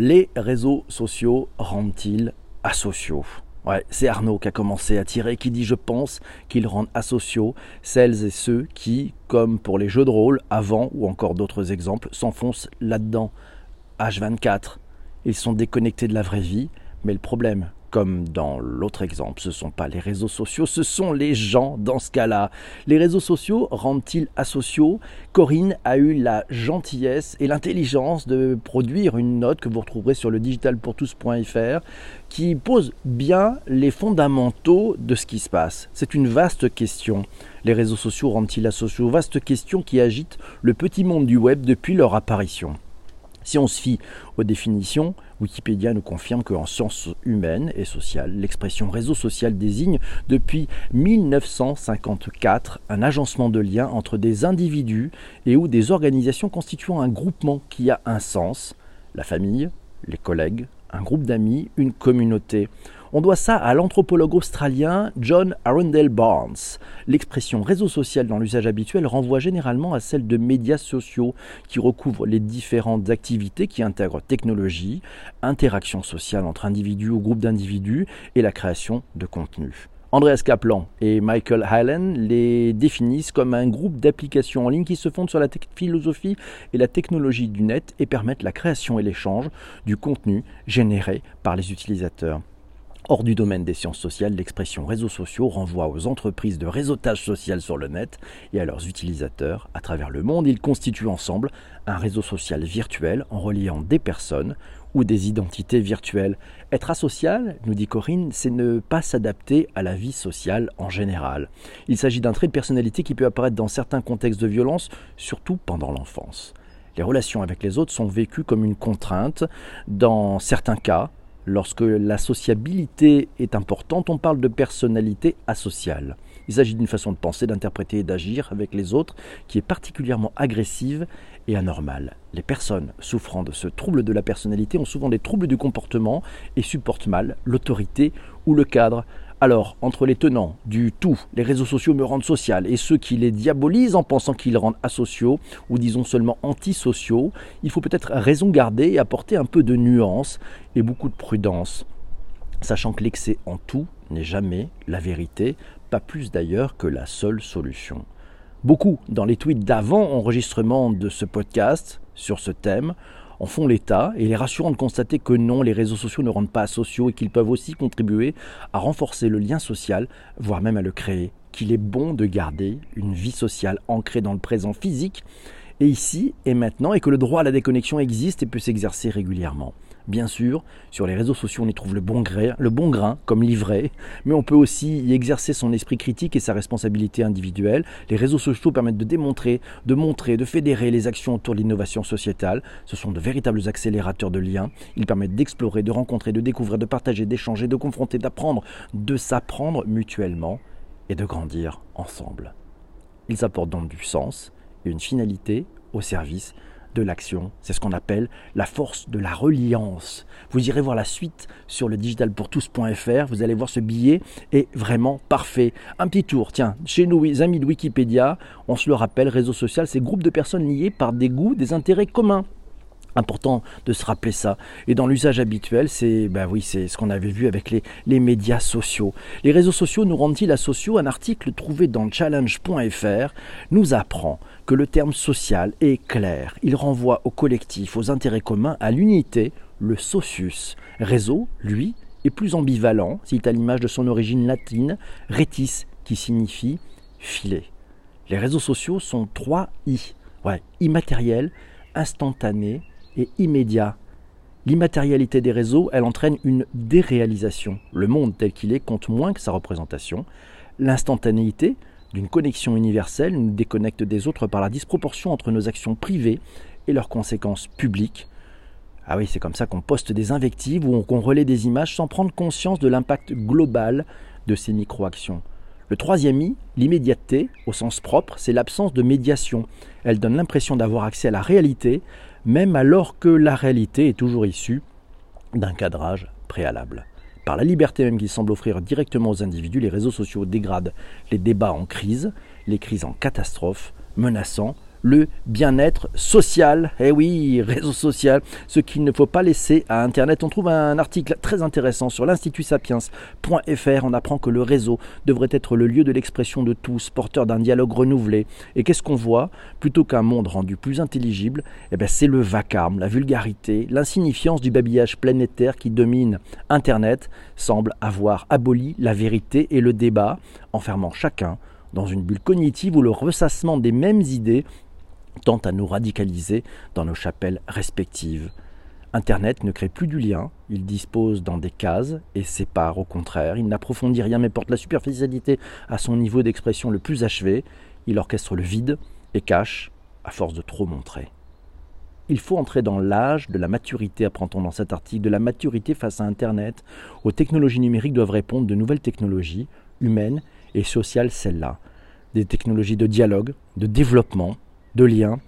Les réseaux sociaux rendent-ils asociaux? Ouais, c'est Arnaud qui a commencé à tirer, qui dit je pense qu'ils rendent asociaux celles et ceux qui, comme pour les jeux de rôle, avant ou encore d'autres exemples, s'enfoncent là-dedans. H24, ils sont déconnectés de la vraie vie, mais le problème, comme dans l'autre exemple, ce ne sont pas les réseaux sociaux, ce sont les gens dans ce cas-là. Les réseaux sociaux rendent-ils asociaux? Corinne a eu la gentillesse et l'intelligence de produire une note que vous retrouverez sur le digitalpourtous.fr qui pose bien les fondamentaux de ce qui se passe. C'est une vaste question. Les réseaux sociaux rendent-ils asociaux? Vaste question qui agite le petit monde du web depuis leur apparition. Si on se fie aux définitions, Wikipédia nous confirme qu'en sciences humaines et sociales, l'expression réseau social désigne depuis 1954 un agencement de liens entre des individus et ou des organisations constituant un groupement qui a un sens, la famille, les collègues, un groupe d'amis, une communauté. On doit ça à l'anthropologue australien John Arundel Barnes. L'expression réseau social dans l'usage habituel renvoie généralement à celle de médias sociaux qui recouvrent les différentes activités qui intègrent technologie, interaction sociale entre individus ou groupes d'individus et la création de contenu. Andreas Kaplan et Michael Hyland les définissent comme un groupe d'applications en ligne qui se fondent sur la philosophie et la technologie du net et permettent la création et l'échange du contenu généré par les utilisateurs. Hors du domaine des sciences sociales, l'expression réseaux sociaux renvoie aux entreprises de réseautage social sur le net et à leurs utilisateurs à travers le monde. Ils constituent ensemble un réseau social virtuel en reliant des personnes ou des identités virtuelles. Être asocial, nous dit Corinne, c'est ne pas s'adapter à la vie sociale en général. Il s'agit d'un trait de personnalité qui peut apparaître dans certains contextes de violence, surtout pendant l'enfance. Les relations avec les autres sont vécues comme une contrainte. Dans certains cas, Lorsque la sociabilité est importante, on parle de personnalité asociale. Il s'agit d'une façon de penser, d'interpréter et d'agir avec les autres qui est particulièrement agressive et anormale. Les personnes souffrant de ce trouble de la personnalité ont souvent des troubles du comportement et supportent mal l'autorité ou le cadre. Alors, entre les tenants du tout, les réseaux sociaux me rendent social, et ceux qui les diabolisent en pensant qu'ils rendent asociaux, ou disons seulement antisociaux, il faut peut-être raison garder et apporter un peu de nuance et beaucoup de prudence, sachant que l'excès en tout n'est jamais la vérité, pas plus d'ailleurs que la seule solution. Beaucoup dans les tweets d'avant enregistrement de ce podcast sur ce thème en font l'état et il est rassurant de constater que non, les réseaux sociaux ne rendent pas sociaux et qu'ils peuvent aussi contribuer à renforcer le lien social, voire même à le créer, qu'il est bon de garder une vie sociale ancrée dans le présent physique et ici et maintenant et que le droit à la déconnexion existe et peut s'exercer régulièrement. Bien sûr, sur les réseaux sociaux, on y trouve le bon, grain, comme livret, mais on peut aussi y exercer son esprit critique et sa responsabilité individuelle. Les réseaux sociaux permettent de démontrer, de montrer, de fédérer les actions autour de l'innovation sociétale. Ce sont de véritables accélérateurs de liens. Ils permettent d'explorer, de rencontrer, de découvrir, de partager, d'échanger, de confronter, d'apprendre, de s'apprendre mutuellement et de grandir ensemble. Ils apportent donc du sens et une finalité au service l'action. C'est ce qu'on appelle la force de la reliance. Vous irez voir la suite sur le digitalpourtous.fr. Vous allez voir ce billet est vraiment parfait. Un petit tour, tiens, chez nos amis de Wikipédia, on se le rappelle, réseau social, c'est groupe de personnes liées par des goûts, des intérêts communs important de se rappeler ça. Et dans l'usage habituel, c'est bah oui, c'est ce qu'on avait vu avec les, les, médias sociaux. Les réseaux sociaux nous rendent-ils asociaux Un article trouvé dans challenge.fr nous apprend que le terme social est clair. Il renvoie au collectif, aux intérêts communs, à l'unité, le socius. Réseau, lui, est plus ambivalent, c'est à l'image de son origine latine, retis, qui signifie filet. Les réseaux sociaux sont trois I. Ouais, immatériel, instantané et immédiat. L'immatérialité des réseaux, elle entraîne une déréalisation. Le monde tel qu'il est compte moins que sa représentation. L'instantanéité d'une connexion universelle nous déconnecte des autres par la disproportion entre nos actions privées et leurs conséquences publiques. Ah oui, c'est comme ça qu'on poste des invectives ou qu'on relaie des images sans prendre conscience de l'impact global de ces micro-actions. Le troisième I, l'immédiateté, au sens propre, c'est l'absence de médiation. Elle donne l'impression d'avoir accès à la réalité, même alors que la réalité est toujours issue d'un cadrage préalable. Par la liberté même qu'ils semblent offrir directement aux individus, les réseaux sociaux dégradent les débats en crise, les crises en catastrophe, menaçant le bien-être social. Eh oui, réseau social, ce qu'il ne faut pas laisser à Internet. On trouve un article très intéressant sur l'Institut Sapiens.fr. On apprend que le réseau devrait être le lieu de l'expression de tous, porteur d'un dialogue renouvelé. Et qu'est-ce qu'on voit? Plutôt qu'un monde rendu plus intelligible, eh ben c'est le vacarme, la vulgarité, l'insignifiance du babillage planétaire qui domine Internet semble avoir aboli la vérité et le débat, enfermant chacun dans une bulle cognitive où le ressassement des mêmes idées tente à nous radicaliser dans nos chapelles respectives. Internet ne crée plus du lien, il dispose dans des cases et sépare au contraire, il n'approfondit rien mais porte la superficialité à son niveau d'expression le plus achevé, il orchestre le vide et cache à force de trop montrer. Il faut entrer dans l'âge de la maturité, apprend-on dans cet article, de la maturité face à Internet. Aux technologies numériques doivent répondre de nouvelles technologies, humaines et sociales celles-là. Des technologies de dialogue, de développement, de liens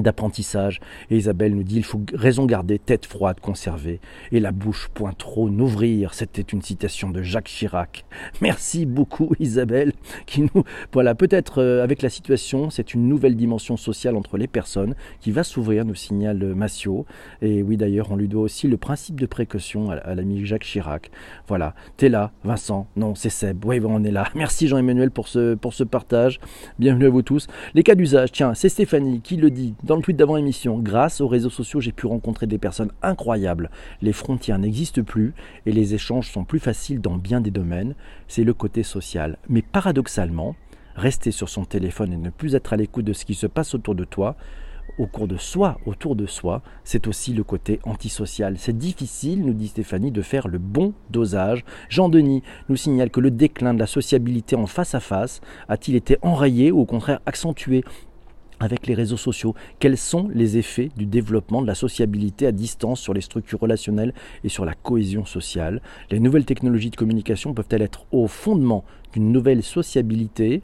d'apprentissage. Et Isabelle nous dit il faut raison garder, tête froide conserver, et la bouche point trop n'ouvrir. C'était une citation de Jacques Chirac. Merci beaucoup Isabelle, qui nous voilà peut-être euh, avec la situation, c'est une nouvelle dimension sociale entre les personnes qui va s'ouvrir, nous signale Massio. Et oui d'ailleurs, on lui doit aussi le principe de précaution à, l'ami Jacques Chirac. Voilà, t'es là, Vincent. Non, c'est Seb. Oui, on est là. Merci Jean-Emmanuel pour ce pour ce partage. Bienvenue à vous tous. Les cas d'usage. Tiens, c'est Stéphanie qui le dit dans le tweet d'avant émission, grâce aux réseaux sociaux, j'ai pu rencontrer des personnes incroyables. Les frontières n'existent plus et les échanges sont plus faciles dans bien des domaines. C'est le côté social. Mais paradoxalement, rester sur son téléphone et ne plus être à l'écoute de ce qui se passe autour de toi, au cours de soi, autour de soi, c'est aussi le côté antisocial. C'est difficile, nous dit Stéphanie, de faire le bon dosage. Jean-Denis nous signale que le déclin de la sociabilité en face à face a-t-il été enrayé ou au contraire accentué? Avec les réseaux sociaux Quels sont les effets du développement de la sociabilité à distance sur les structures relationnelles et sur la cohésion sociale? Les nouvelles technologies de communication peuvent-elles être au fondement d'une nouvelle sociabilité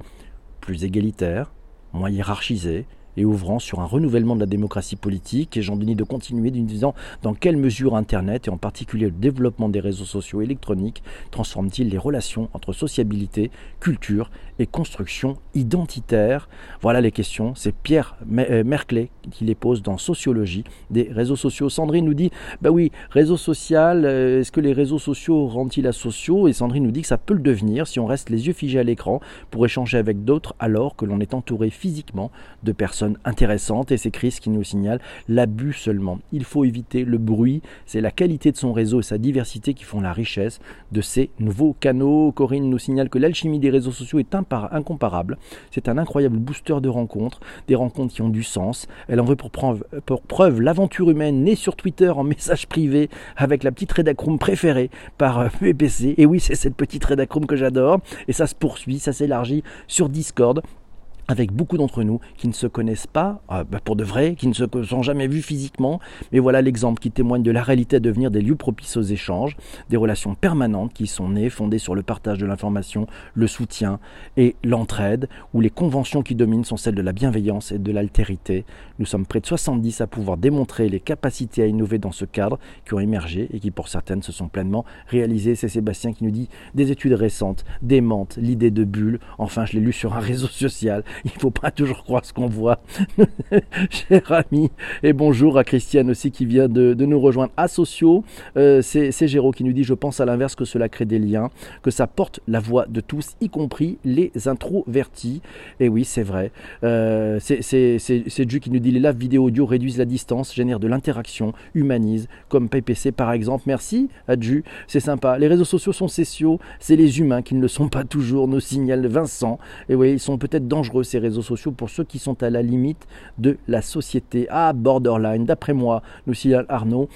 plus égalitaire, moins hiérarchisée, et ouvrant sur un renouvellement de la démocratie politique? Et Jean-Denis de continuer en disant dans quelle mesure Internet, et en particulier le développement des réseaux sociaux électroniques, transforme-t-il les relations entre sociabilité, culture et construction identitaire Voilà les questions. C'est Pierre euh, Merclay qui les pose dans Sociologie des réseaux sociaux. Sandrine nous dit, bah oui, réseau social, euh, est-ce que les réseaux sociaux rendent-ils sociaux Et Sandrine nous dit que ça peut le devenir si on reste les yeux figés à l'écran pour échanger avec d'autres alors que l'on est entouré physiquement de personnes intéressante et c'est Chris qui nous signale l'abus seulement. Il faut éviter le bruit, c'est la qualité de son réseau et sa diversité qui font la richesse de ces nouveaux canaux. Corinne nous signale que l'alchimie des réseaux sociaux est incomparable. C'est un incroyable booster de rencontres, des rencontres qui ont du sens. Elle en veut pour preuve, l'aventure humaine née sur Twitter en message privé avec la petite rédacroom préférée par PPC. Euh, et oui, c'est cette petite rédacroom que j'adore. Et ça se poursuit, ça s'élargit sur Discord avec beaucoup d'entre nous qui ne se connaissent pas, euh, pour de vrai, qui ne se sont jamais vus physiquement, mais voilà l'exemple qui témoigne de la réalité à devenir des lieux propices aux échanges, des relations permanentes qui sont nées, fondées sur le partage de l'information, le soutien et l'entraide, où les conventions qui dominent sont celles de la bienveillance et de l'altérité. Nous sommes près de 70 à pouvoir démontrer les capacités à innover dans ce cadre qui ont émergé et qui pour certaines se sont pleinement réalisées. C'est Sébastien qui nous dit des études récentes démentent l'idée de bulle. Enfin, je l'ai lu sur un réseau social il ne faut pas toujours croire ce qu'on voit, cher ami. Et bonjour à Christiane aussi qui vient de, nous rejoindre. À Sociaux, euh, c'est Géraud qui nous dit Je pense à l'inverse que cela crée des liens, que ça porte la voix de tous, y compris les introvertis. Et oui, c'est vrai. Euh, c'est Dieu qui nous dit Les lives vidéo audio réduisent la distance, génèrent de l'interaction, humanisent, comme PPC par exemple. Merci à c'est sympa. Les réseaux sociaux sont sociaux, c'est les humains qui ne le sont pas toujours, nous signale Vincent. Et oui, ils sont peut-être dangereux ces réseaux sociaux pour ceux qui sont à la limite de la société. Ah, borderline, d'après moi, nous signale Arnaud,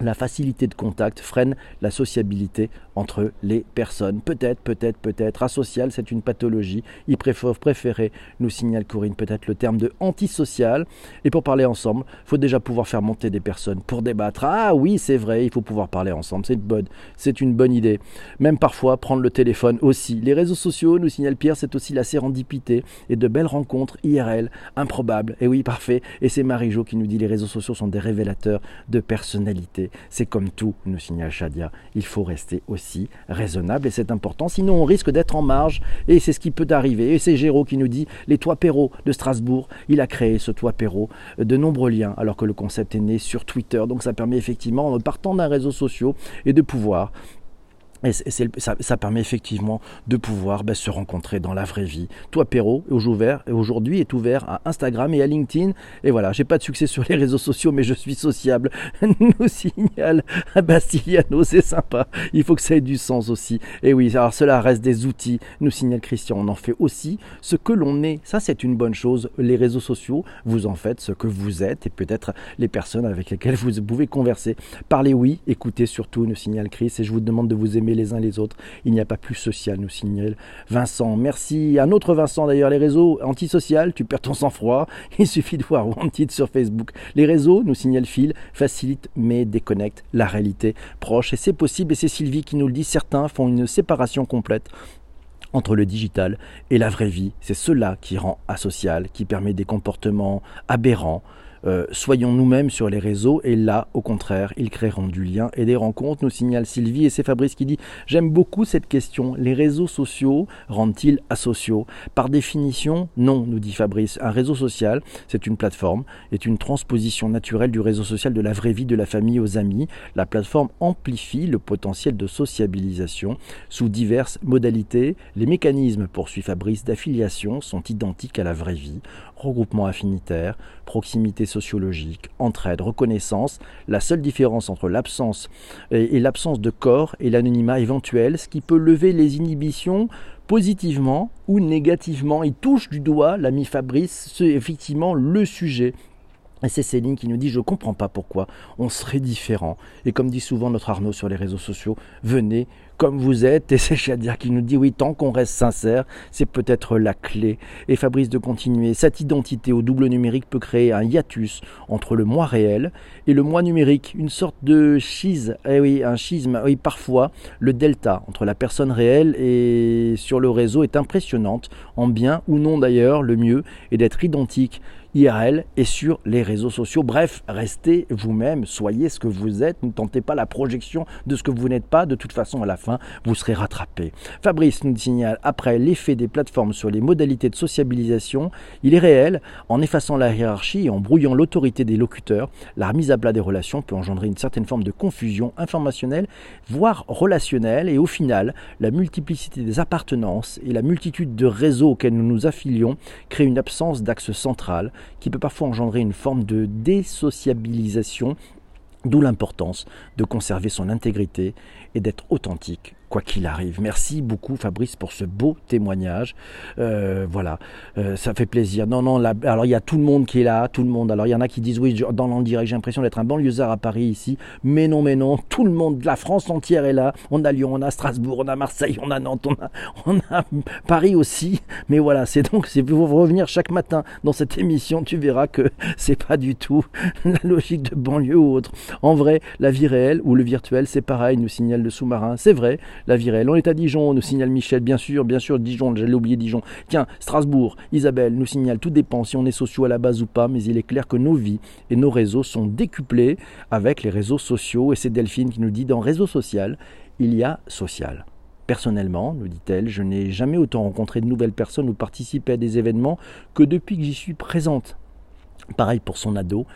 la facilité de contact freine la sociabilité entre les personnes. Peut-être, peut-être, peut-être. Asocial, c'est une pathologie. Il préférer, nous signale Corinne, peut-être le terme de antisocial. Et pour parler ensemble, il faut déjà pouvoir faire monter des personnes pour débattre. Ah oui, c'est vrai, il faut pouvoir parler ensemble. C'est une bonne, une bonne idée. Même parfois, prendre le téléphone aussi. Les réseaux sociaux, nous signale Pierre, c'est aussi la sérendipité et de belles rencontres IRL, improbables. Et oui, parfait. Et c'est Marie-Jo qui nous dit les réseaux sociaux sont des révélateurs de personnalité. C'est comme tout, nous signale Shadia. Il faut rester aussi raisonnable et c'est important. Sinon, on risque d'être en marge et c'est ce qui peut arriver. Et c'est Géraud qui nous dit les toits Perrault de Strasbourg. Il a créé ce toit Perrault, de nombreux liens, alors que le concept est né sur Twitter. Donc ça permet effectivement, en partant d'un réseau social et de pouvoir et ça, permet effectivement de pouvoir ben, se rencontrer dans la vraie vie. Toi, Perrault, aujourd'hui est ouvert à Instagram et à LinkedIn. Et voilà, j'ai pas de succès sur les réseaux sociaux, mais je suis sociable. Nous signale Bastiliano, c'est sympa. Il faut que ça ait du sens aussi. Et oui, alors cela reste des outils. Nous signale Christian, on en fait aussi ce que l'on est. Ça, c'est une bonne chose. Les réseaux sociaux, vous en faites ce que vous êtes et peut-être les personnes avec lesquelles vous pouvez converser. Parlez oui, écoutez surtout, nous signale Chris. Et je vous demande de vous aimer les uns les autres. Il n'y a pas plus social, nous signale Vincent. Merci. Un autre Vincent d'ailleurs, les réseaux antisociaux, tu perds ton sang-froid. Il suffit de voir Wanted sur Facebook. Les réseaux, nous signale Phil, facilitent mais déconnectent la réalité proche. Et c'est possible, et c'est Sylvie qui nous le dit, certains font une séparation complète entre le digital et la vraie vie. C'est cela qui rend asocial, qui permet des comportements aberrants, euh, soyons nous-mêmes sur les réseaux et là, au contraire, ils créeront du lien et des rencontres, nous signale Sylvie et c'est Fabrice qui dit J'aime beaucoup cette question. Les réseaux sociaux rendent-ils asociaux? Par définition, non, nous dit Fabrice. Un réseau social, c'est une plateforme, est une transposition naturelle du réseau social de la vraie vie, de la famille aux amis. La plateforme amplifie le potentiel de sociabilisation sous diverses modalités. Les mécanismes, poursuit Fabrice, d'affiliation sont identiques à la vraie vie regroupement affinitaire, proximité sociologique, entraide, reconnaissance. La seule différence entre l'absence et l'absence de corps et l'anonymat éventuel, ce qui peut lever les inhibitions positivement ou négativement. Il touche du doigt, l'ami Fabrice, c'est effectivement le sujet. Et c'est Céline qui nous dit Je ne comprends pas pourquoi on serait différent. Et comme dit souvent notre Arnaud sur les réseaux sociaux, venez comme vous êtes. Et c'est Chadir qui nous dit oui, tant qu'on reste sincère, c'est peut-être la clé. Et Fabrice de continuer. Cette identité au double numérique peut créer un hiatus entre le moi réel et le moi numérique, une sorte de schisme. Eh oui, un schisme. Oui, parfois, le delta entre la personne réelle et sur le réseau est impressionnante, en bien ou non d'ailleurs. Le mieux est d'être identique IRL et sur les réseaux sociaux. Bref, restez vous-même, soyez ce que vous êtes, ne tentez pas la projection de ce que vous n'êtes pas, de toute façon à la fin, vous serez rattrapé. Fabrice nous signale, après l'effet des plateformes sur les modalités de sociabilisation, il est réel, en effaçant la hiérarchie et en brouillant l'autorité des locuteurs, la remise à plat des relations peut engendrer une certaine forme de confusion informationnelle, voire relationnelle, et au final, la multiplicité des appartenances et la multitude de réseaux auxquels nous nous affilions créent une absence d'axe central qui peut parfois engendrer une forme de désociabilisation, d'où l'importance de conserver son intégrité et d'être authentique quoi qu'il arrive. Merci beaucoup Fabrice pour ce beau témoignage. Euh, voilà, euh, ça fait plaisir. Non, non, alors il y a tout le monde qui est là, tout le monde. Alors il y en a qui disent oui, dans l'en-direct, j'ai l'impression d'être un banlieusard à Paris ici. Mais non, mais non, tout le monde, la France entière est là. On a Lyon, on a Strasbourg, on a Marseille, on a Nantes, on a, on a Paris aussi. Mais voilà, c'est donc, c'est pour revenir chaque matin dans cette émission, tu verras que c'est pas du tout la logique de banlieue ou autre. En vrai, la vie réelle ou le virtuel, c'est pareil, nous signale le sous-marin. C'est vrai, la vie réelle. On est à Dijon, nous signale Michel, bien sûr, bien sûr, Dijon, j'allais oublier Dijon. Tiens, Strasbourg, Isabelle nous signale, tout dépend si on est sociaux à la base ou pas, mais il est clair que nos vies et nos réseaux sont décuplés avec les réseaux sociaux. Et c'est Delphine qui nous dit, dans réseau social, il y a social. Personnellement, nous dit-elle, je n'ai jamais autant rencontré de nouvelles personnes ou participé à des événements que depuis que j'y suis présente. Pareil pour son ado,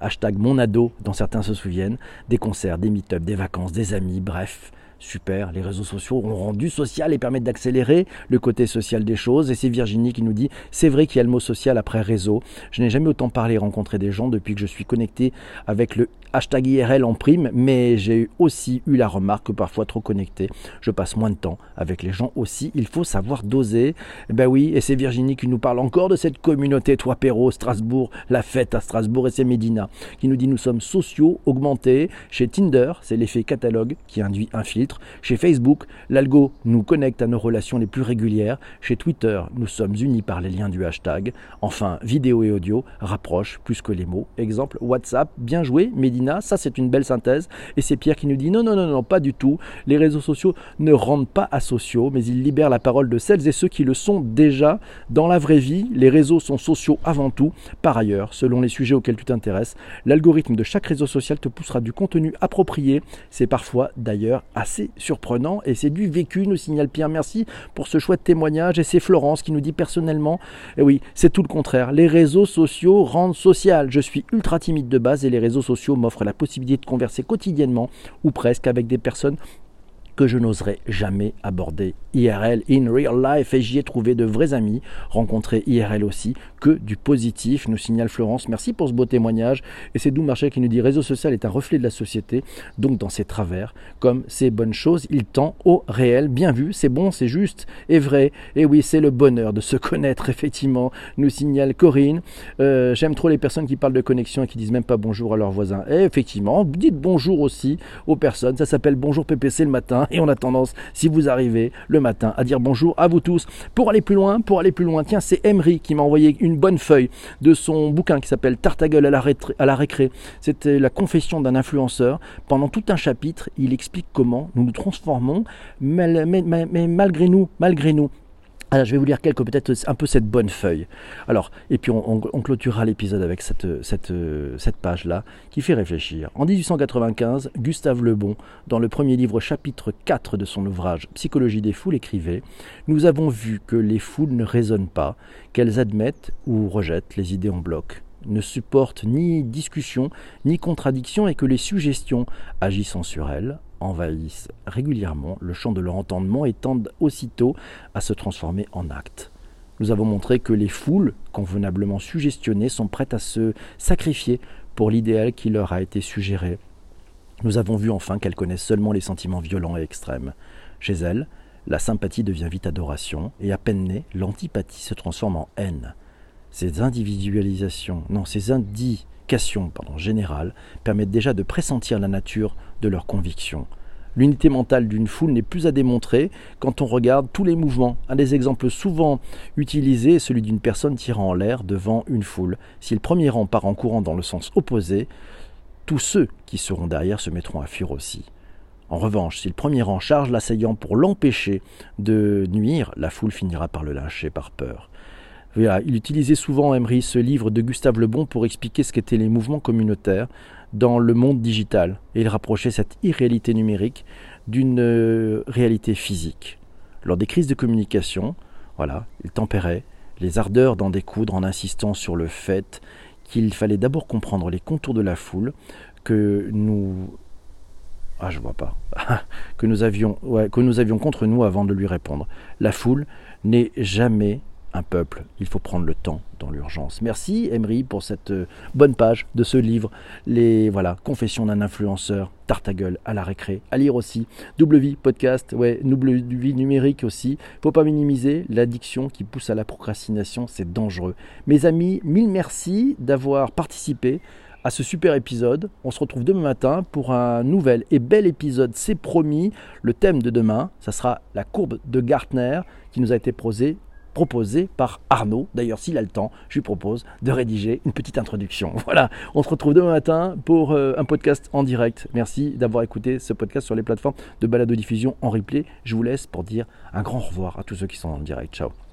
hashtag mon ado, dont certains se souviennent, des concerts, des meet-ups, des vacances, des amis, bref, Super, les réseaux sociaux ont rendu social et permettent d'accélérer le côté social des choses. Et c'est Virginie qui nous dit c'est vrai qu'il y a le mot social après réseau. Je n'ai jamais autant parlé et rencontré des gens depuis que je suis connecté avec le hashtag IRL en prime, mais j'ai aussi eu la remarque que parfois trop connecté, je passe moins de temps avec les gens aussi. Il faut savoir doser. Ben oui, et c'est Virginie qui nous parle encore de cette communauté Toi Perrault, Strasbourg, la fête à Strasbourg, et c'est Médina qui nous dit nous sommes sociaux, augmentés. Chez Tinder, c'est l'effet catalogue qui induit un filtre. Chez Facebook, l'algo nous connecte à nos relations les plus régulières. Chez Twitter, nous sommes unis par les liens du hashtag. Enfin, vidéo et audio rapprochent plus que les mots. Exemple, WhatsApp, bien joué, Médina ça, c'est une belle synthèse. Et c'est Pierre qui nous dit non, non, non, non, pas du tout. Les réseaux sociaux ne rendent pas asociaux, mais ils libèrent la parole de celles et ceux qui le sont déjà. Dans la vraie vie, les réseaux sont sociaux avant tout. Par ailleurs, selon les sujets auxquels tu t'intéresses, l'algorithme de chaque réseau social te poussera du contenu approprié. C'est parfois d'ailleurs assez surprenant et c'est du vécu, nous signale Pierre. Merci pour ce chouette témoignage. Et c'est Florence qui nous dit personnellement, et eh oui, c'est tout le contraire. Les réseaux sociaux rendent social. Je suis ultra timide de base et les réseaux sociaux m'offrent la possibilité de converser quotidiennement ou presque avec des personnes que je n'oserais jamais aborder IRL, in real life, et j'y ai trouvé de vrais amis, rencontrés IRL aussi, que du positif, nous signale Florence. Merci pour ce beau témoignage. Et c'est Doux qui nous dit réseau social est un reflet de la société, donc dans ses travers, comme ses bonnes choses, il tend au réel. Bien vu, c'est bon, c'est juste et vrai. Et oui, c'est le bonheur de se connaître, effectivement, nous signale Corinne. Euh, j'aime trop les personnes qui parlent de connexion et qui disent même pas bonjour à leurs voisins. Et effectivement, dites bonjour aussi aux personnes. Ça s'appelle bonjour PPC le matin et on a tendance, si vous arrivez le matin, à dire bonjour à vous tous. Pour aller plus loin, pour aller plus loin, tiens, c'est Emery qui m'a envoyé une bonne feuille de son bouquin qui s'appelle Tartagueule à la, récré. C'était la confession d'un influenceur. Pendant tout un chapitre, il explique comment nous nous transformons, mais malgré nous, malgré nous, alors, je vais vous lire quelques, peut-être un peu cette bonne feuille. Alors, et puis on, clôturera l'épisode avec cette, cette, cette page-là qui fait réfléchir. En 1895, Gustave Le Bon, dans le premier livre chapitre 4 de son ouvrage Psychologie des foules, écrivait Nous avons vu que les foules ne raisonnent pas, qu'elles admettent ou rejettent les idées en bloc ne supportent ni discussion ni contradiction et que les suggestions agissant sur elles envahissent régulièrement le champ de leur entendement et tendent aussitôt à se transformer en actes. Nous avons montré que les foules, convenablement suggestionnées, sont prêtes à se sacrifier pour l'idéal qui leur a été suggéré. Nous avons vu enfin qu'elles connaissent seulement les sentiments violents et extrêmes. Chez elles, la sympathie devient vite adoration, et à peine née, l'antipathie se transforme en haine. Ces individualisations, non, ces indications pardon, générales permettent déjà de pressentir la nature de leurs convictions. L'unité mentale d'une foule n'est plus à démontrer quand on regarde tous les mouvements. Un des exemples souvent utilisés est celui d'une personne tirant en l'air devant une foule. Si le premier rang part en courant dans le sens opposé, tous ceux qui seront derrière se mettront à fuir aussi. En revanche, si le premier rang charge l'assaillant pour l'empêcher de nuire, la foule finira par le lyncher par peur. Il utilisait souvent, Emery, ce livre de Gustave Le Bon pour expliquer ce qu'étaient les mouvements communautaires dans le monde digital. Et il rapprochait cette irréalité numérique d'une euh, réalité physique. Lors des crises de communication, voilà, il tempérait les ardeurs d'en découdre en insistant sur le fait qu'il fallait d'abord comprendre les contours de la foule, que nous ah, je vois pas. que nous avions, que nous avions contre nous avant de lui répondre. La foule n'est jamais un peuple. Il faut prendre le temps dans l'urgence. Merci Emery pour cette euh, bonne page de ce livre. Les voilà, Confessions d'un influenceur, Tartagueule à la récré. À lire aussi. Double vie podcast, ouais, double vie numérique aussi. Faut pas minimiser l'addiction qui pousse à la procrastination, c'est dangereux. Mes amis, mille merci d'avoir participé à ce super épisode. On se retrouve demain matin pour un nouvel et bel épisode, c'est promis. Le thème de demain, ça sera la courbe de Gartner qui nous a été posée proposé par Arnaud. D'ailleurs, s'il a le temps, je lui propose de rédiger une petite introduction. Voilà, on se retrouve demain matin pour euh, un podcast en direct. Merci d'avoir écouté ce podcast sur les plateformes de balado-diffusion en replay. Je vous laisse pour dire un grand revoir à tous ceux qui sont en direct. Ciao